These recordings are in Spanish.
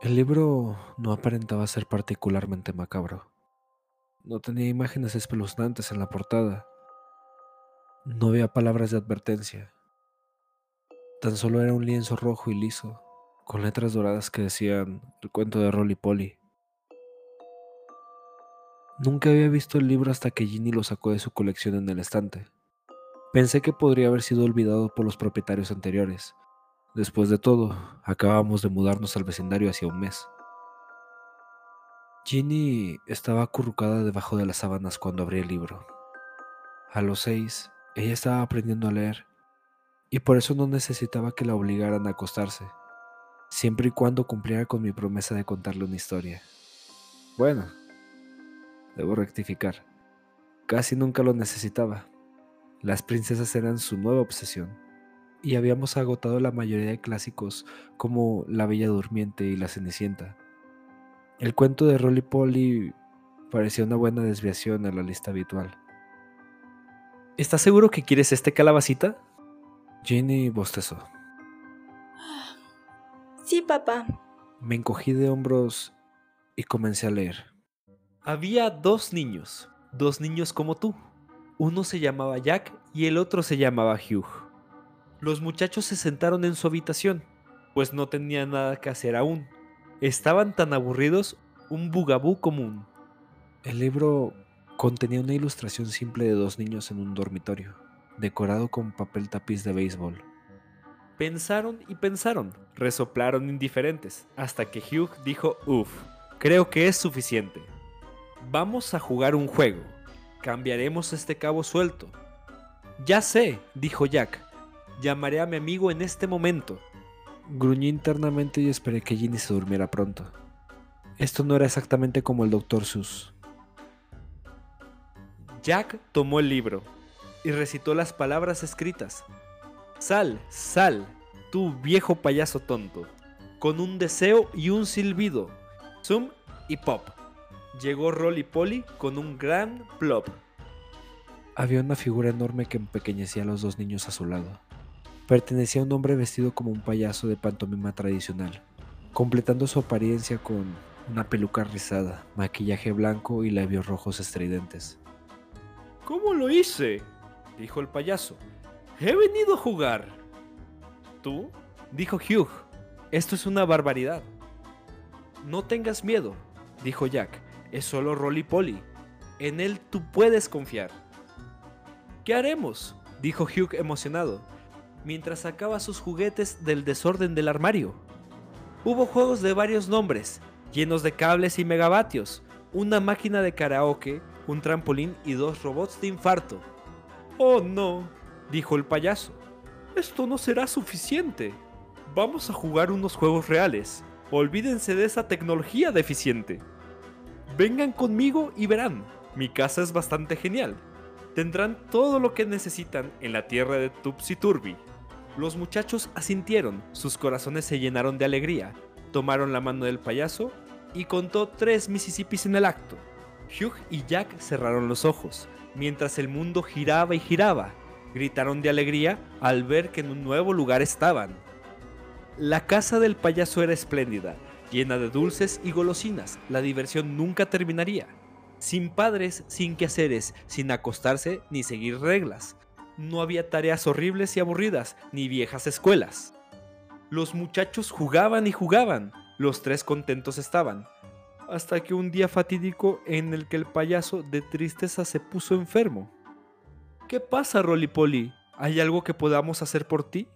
El libro no aparentaba ser particularmente macabro. No tenía imágenes espeluznantes en la portada. No había palabras de advertencia. Tan solo era un lienzo rojo y liso, con letras doradas que decían el cuento de Rolly Polly. Nunca había visto el libro hasta que Ginny lo sacó de su colección en el estante. Pensé que podría haber sido olvidado por los propietarios anteriores, Después de todo, acabamos de mudarnos al vecindario hacia un mes. Ginny estaba acurrucada debajo de las sábanas cuando abrí el libro. A los seis, ella estaba aprendiendo a leer, y por eso no necesitaba que la obligaran a acostarse, siempre y cuando cumpliera con mi promesa de contarle una historia. Bueno, debo rectificar, casi nunca lo necesitaba. Las princesas eran su nueva obsesión y habíamos agotado la mayoría de clásicos como La Bella Durmiente y La Cenicienta. El cuento de Rolly Polly parecía una buena desviación a la lista habitual. ¿Estás seguro que quieres este calabacita? Ginny bostezó. Sí, papá. Me encogí de hombros y comencé a leer. Había dos niños, dos niños como tú. Uno se llamaba Jack y el otro se llamaba Hugh. Los muchachos se sentaron en su habitación, pues no tenían nada que hacer aún. Estaban tan aburridos, un bugabú común. El libro contenía una ilustración simple de dos niños en un dormitorio, decorado con papel tapiz de béisbol. Pensaron y pensaron, resoplaron indiferentes, hasta que Hugh dijo, uff, creo que es suficiente. Vamos a jugar un juego. Cambiaremos este cabo suelto. Ya sé, dijo Jack, Llamaré a mi amigo en este momento. Gruñí internamente y esperé que Ginny se durmiera pronto. Esto no era exactamente como el Dr. Sus. Jack tomó el libro y recitó las palabras escritas. Sal, sal, tú viejo payaso tonto, con un deseo y un silbido. Zoom y pop. Llegó Rolly Polly con un gran plop. Había una figura enorme que empequeñecía a los dos niños a su lado pertenecía a un hombre vestido como un payaso de pantomima tradicional, completando su apariencia con una peluca rizada, maquillaje blanco y labios rojos estridentes. ¿Cómo lo hice? dijo el payaso. He venido a jugar. ¿Tú? dijo Hugh. Esto es una barbaridad. No tengas miedo, dijo Jack. Es solo Rolly Polly. En él tú puedes confiar. ¿Qué haremos? dijo Hugh emocionado mientras sacaba sus juguetes del desorden del armario. Hubo juegos de varios nombres, llenos de cables y megavatios, una máquina de karaoke, un trampolín y dos robots de infarto. Oh no, dijo el payaso. Esto no será suficiente. Vamos a jugar unos juegos reales. Olvídense de esa tecnología deficiente. Vengan conmigo y verán. Mi casa es bastante genial. Tendrán todo lo que necesitan en la tierra de Tupsi Turbi. Los muchachos asintieron, sus corazones se llenaron de alegría, tomaron la mano del payaso y contó tres Mississippis en el acto. Hugh y Jack cerraron los ojos, mientras el mundo giraba y giraba. Gritaron de alegría al ver que en un nuevo lugar estaban. La casa del payaso era espléndida, llena de dulces y golosinas. La diversión nunca terminaría. Sin padres, sin quehaceres, sin acostarse ni seguir reglas no había tareas horribles y aburridas, ni viejas escuelas. Los muchachos jugaban y jugaban, los tres contentos estaban, hasta que un día fatídico en el que el payaso de tristeza se puso enfermo. ¿Qué pasa, Rolly ¿Hay algo que podamos hacer por ti?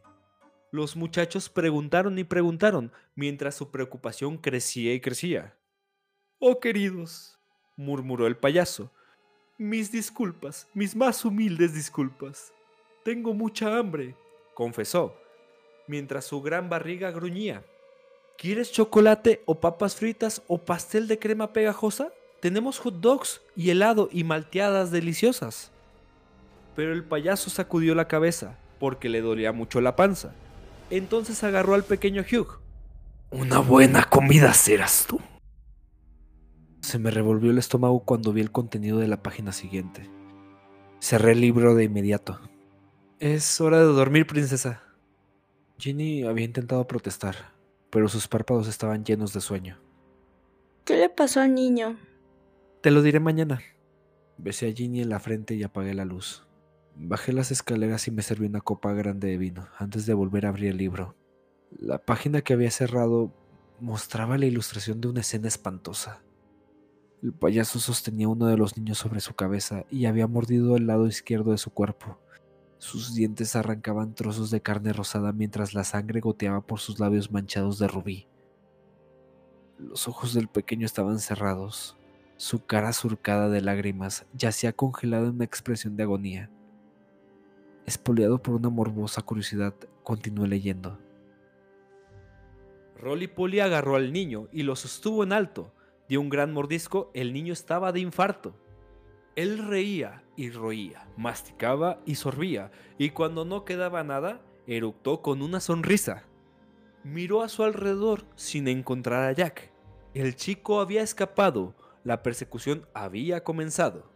Los muchachos preguntaron y preguntaron, mientras su preocupación crecía y crecía. Oh queridos, murmuró el payaso, mis disculpas, mis más humildes disculpas. Tengo mucha hambre, confesó, mientras su gran barriga gruñía. ¿Quieres chocolate o papas fritas o pastel de crema pegajosa? Tenemos hot dogs y helado y malteadas deliciosas. Pero el payaso sacudió la cabeza porque le dolía mucho la panza. Entonces agarró al pequeño Hugh. Una buena comida serás tú. Se me revolvió el estómago cuando vi el contenido de la página siguiente. Cerré el libro de inmediato. Es hora de dormir, princesa. Ginny había intentado protestar, pero sus párpados estaban llenos de sueño. ¿Qué le pasó al niño? Te lo diré mañana. Besé a Ginny en la frente y apagué la luz. Bajé las escaleras y me serví una copa grande de vino antes de volver a abrir el libro. La página que había cerrado mostraba la ilustración de una escena espantosa. El payaso sostenía uno de los niños sobre su cabeza y había mordido el lado izquierdo de su cuerpo. Sus dientes arrancaban trozos de carne rosada mientras la sangre goteaba por sus labios manchados de rubí. Los ojos del pequeño estaban cerrados. Su cara surcada de lágrimas yacía congelada en una expresión de agonía. Espoleado por una morbosa curiosidad, continué leyendo. Rolly Polly agarró al niño y lo sostuvo en alto. Dio un gran mordisco, el niño estaba de infarto. Él reía y roía, masticaba y sorbía, y cuando no quedaba nada, eructó con una sonrisa. Miró a su alrededor sin encontrar a Jack. El chico había escapado, la persecución había comenzado.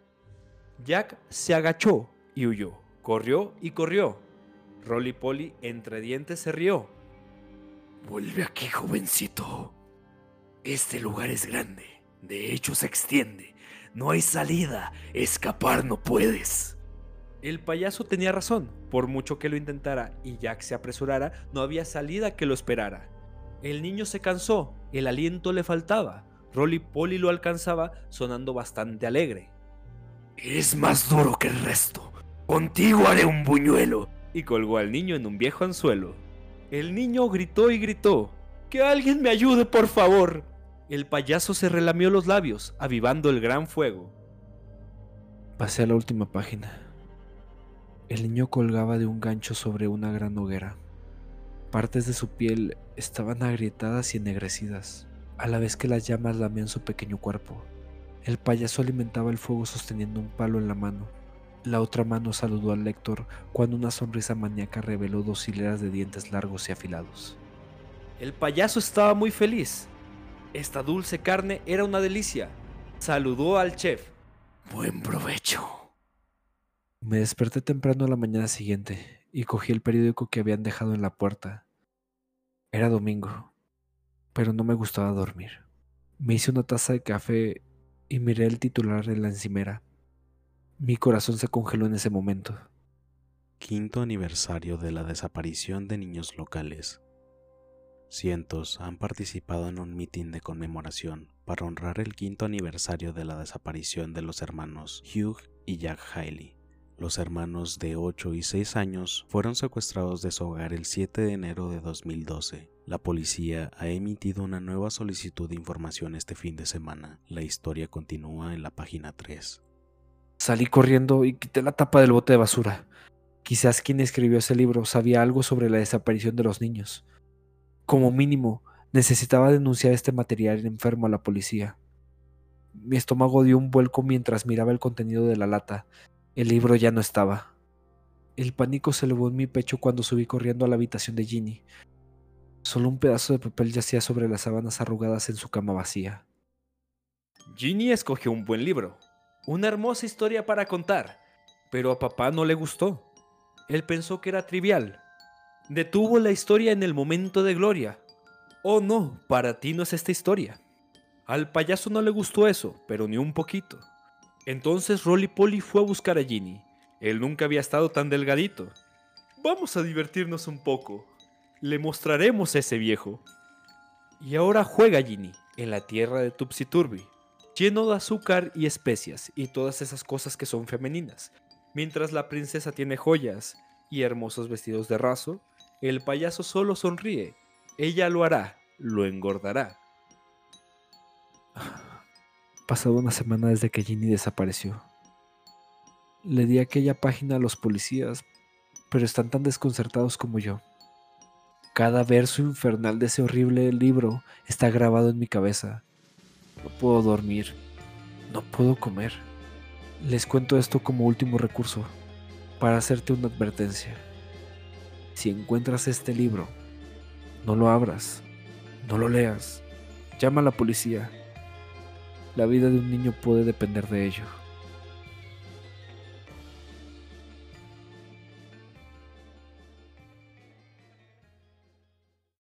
Jack se agachó y huyó, corrió y corrió. Rolly Polly entre dientes se rió. Vuelve aquí, jovencito. Este lugar es grande, de hecho se extiende. No hay salida, escapar no puedes. El payaso tenía razón, por mucho que lo intentara y Jack se apresurara, no había salida que lo esperara. El niño se cansó, el aliento le faltaba. Rolly Polly lo alcanzaba, sonando bastante alegre. Eres más duro que el resto. Contigo haré un buñuelo. Y colgó al niño en un viejo anzuelo. El niño gritó y gritó. ¡Que alguien me ayude, por favor! El payaso se relamió los labios, avivando el gran fuego. Pasé a la última página. El niño colgaba de un gancho sobre una gran hoguera. Partes de su piel estaban agrietadas y ennegrecidas, a la vez que las llamas lamían su pequeño cuerpo. El payaso alimentaba el fuego sosteniendo un palo en la mano. La otra mano saludó al lector cuando una sonrisa maníaca reveló dos hileras de dientes largos y afilados. El payaso estaba muy feliz. Esta dulce carne era una delicia. Saludó al chef. Buen provecho. Me desperté temprano a la mañana siguiente y cogí el periódico que habían dejado en la puerta. Era domingo, pero no me gustaba dormir. Me hice una taza de café y miré el titular en la encimera. Mi corazón se congeló en ese momento. Quinto aniversario de la desaparición de niños locales. Cientos han participado en un mitin de conmemoración para honrar el quinto aniversario de la desaparición de los hermanos Hugh y Jack Haley. Los hermanos de 8 y 6 años fueron secuestrados de su hogar el 7 de enero de 2012. La policía ha emitido una nueva solicitud de información este fin de semana. La historia continúa en la página 3. Salí corriendo y quité la tapa del bote de basura. Quizás quien escribió ese libro sabía algo sobre la desaparición de los niños. Como mínimo, necesitaba denunciar este material enfermo a la policía. Mi estómago dio un vuelco mientras miraba el contenido de la lata. El libro ya no estaba. El pánico se elevó en mi pecho cuando subí corriendo a la habitación de Ginny. Solo un pedazo de papel yacía sobre las sábanas arrugadas en su cama vacía. Ginny escogió un buen libro, una hermosa historia para contar, pero a papá no le gustó. Él pensó que era trivial. Detuvo la historia en el momento de gloria. Oh no, para ti no es esta historia. Al payaso no le gustó eso, pero ni un poquito. Entonces Rolly Polly fue a buscar a Ginny. Él nunca había estado tan delgadito. Vamos a divertirnos un poco. Le mostraremos a ese viejo. Y ahora juega Ginny en la tierra de Tupsiturbi, lleno de azúcar y especias y todas esas cosas que son femeninas. Mientras la princesa tiene joyas y hermosos vestidos de raso, el payaso solo sonríe. Ella lo hará, lo engordará. Pasado una semana desde que Ginny desapareció. Le di aquella página a los policías, pero están tan desconcertados como yo. Cada verso infernal de ese horrible libro está grabado en mi cabeza. No puedo dormir. No puedo comer. Les cuento esto como último recurso, para hacerte una advertencia. Si encuentras este libro, no lo abras, no lo leas, llama a la policía. La vida de un niño puede depender de ello.